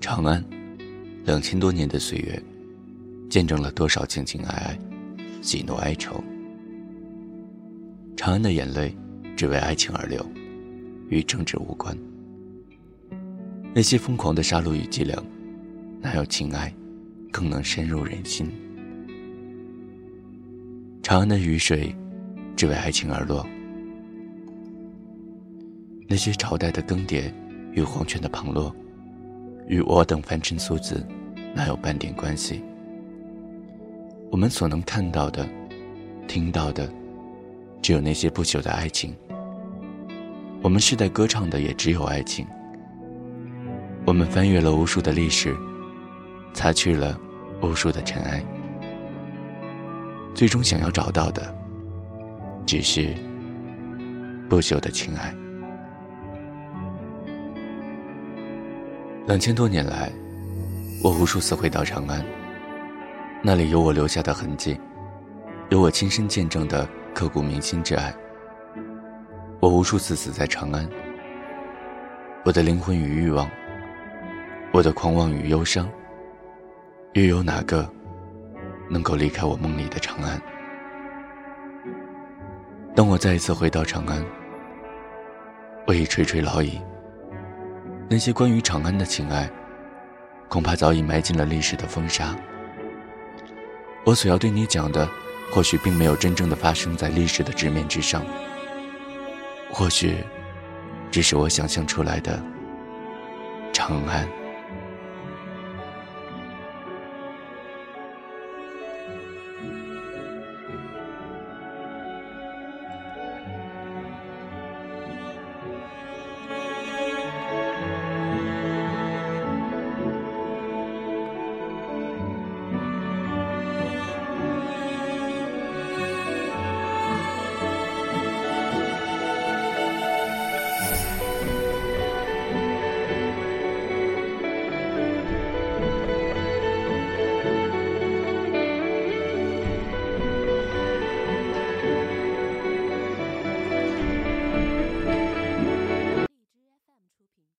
长安，两千多年的岁月，见证了多少情情爱爱、喜怒哀愁。长安的眼泪，只为爱情而流，与政治无关。那些疯狂的杀戮与伎俩，哪有情爱更能深入人心？长安的雨水，只为爱情而落。那些朝代的更迭与皇权的旁落。与我等凡尘俗子，哪有半点关系？我们所能看到的、听到的，只有那些不朽的爱情。我们世代歌唱的也只有爱情。我们翻阅了无数的历史，擦去了无数的尘埃，最终想要找到的，只是不朽的情爱。两千多年来，我无数次回到长安，那里有我留下的痕迹，有我亲身见证的刻骨铭心之爱。我无数次死在长安，我的灵魂与欲望，我的狂妄与忧伤，又有哪个能够离开我梦里的长安？当我再一次回到长安，我已垂垂老矣。那些关于长安的情爱，恐怕早已埋进了历史的风沙。我所要对你讲的，或许并没有真正的发生在历史的纸面之上，或许，只是我想象出来的长安。